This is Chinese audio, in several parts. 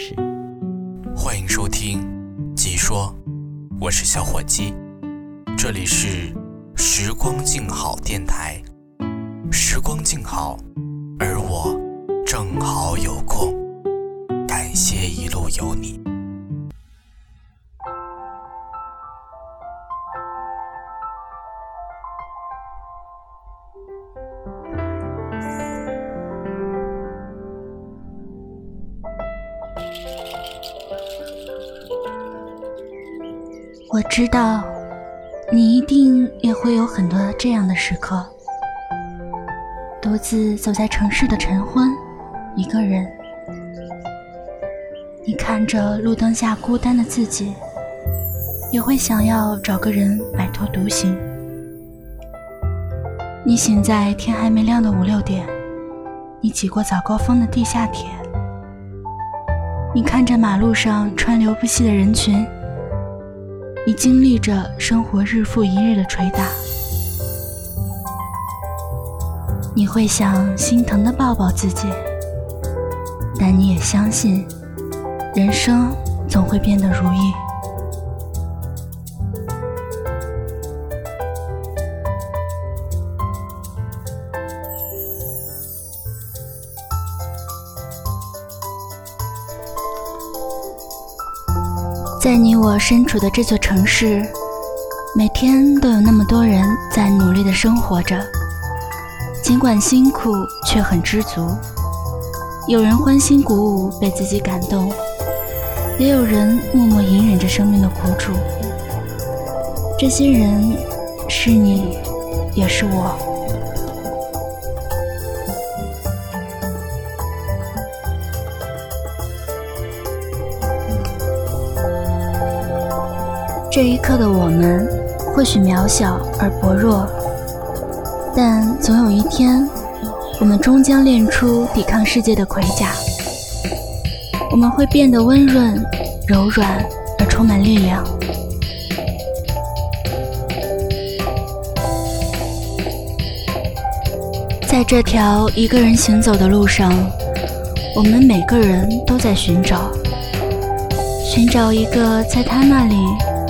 事？欢迎收听《即说》，我是小伙鸡，这里是时光静好电台。时光静好，而我正好有空，感谢一路有你。我知道，你一定也会有很多这样的时刻，独自走在城市的晨昏，一个人，你看着路灯下孤单的自己，也会想要找个人摆脱独行。你醒在天还没亮的五六点，你挤过早高峰的地下铁，你看着马路上川流不息的人群。你经历着生活日复一日的捶打，你会想心疼的抱抱自己，但你也相信，人生总会变得如意。在你我身处的这座城市，每天都有那么多人在努力的生活着，尽管辛苦，却很知足。有人欢欣鼓舞，被自己感动；也有人默默隐忍着生命的苦楚。这些人，是你，也是我。这一刻的我们，或许渺小而薄弱，但总有一天，我们终将练出抵抗世界的盔甲。我们会变得温润、柔软而充满力量。在这条一个人行走的路上，我们每个人都在寻找，寻找一个在他那里。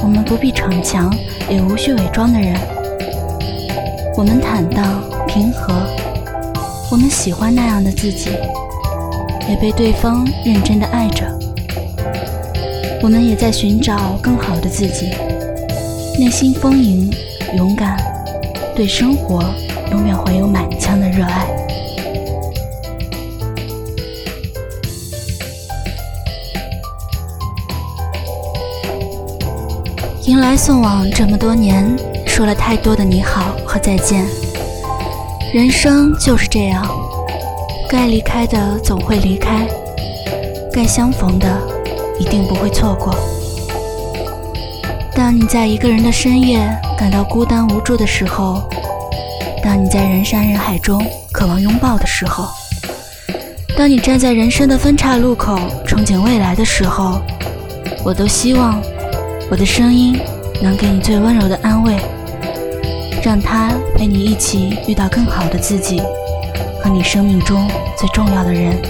我们不必逞强，也无需伪装的人。我们坦荡平和，我们喜欢那样的自己，也被对方认真的爱着。我们也在寻找更好的自己，内心丰盈、勇敢，对生活永远怀有满腔的热爱。迎来送往这么多年，说了太多的你好和再见。人生就是这样，该离开的总会离开，该相逢的一定不会错过。当你在一个人的深夜感到孤单无助的时候，当你在人山人海中渴望拥抱的时候，当你站在人生的分岔路口憧憬未来的时候，我都希望。我的声音能给你最温柔的安慰，让它陪你一起遇到更好的自己和你生命中最重要的人。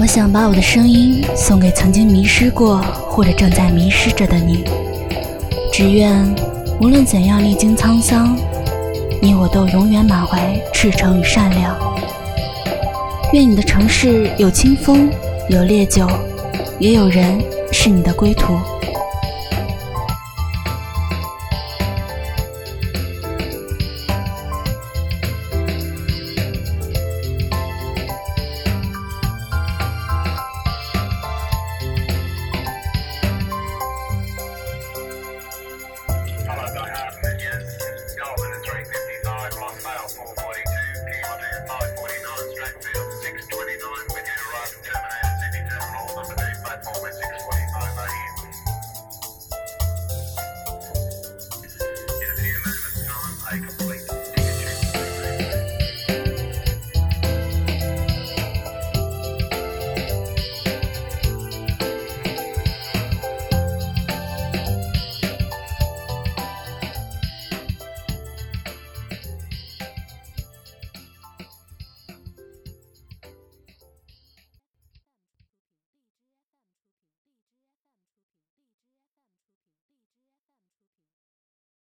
我想把我的声音送给曾经迷失过或者正在迷失着的你，只愿无论怎样历经沧桑，你我都永远满怀赤诚与善良。愿你的城市有清风。有烈酒，也有人是你的归途。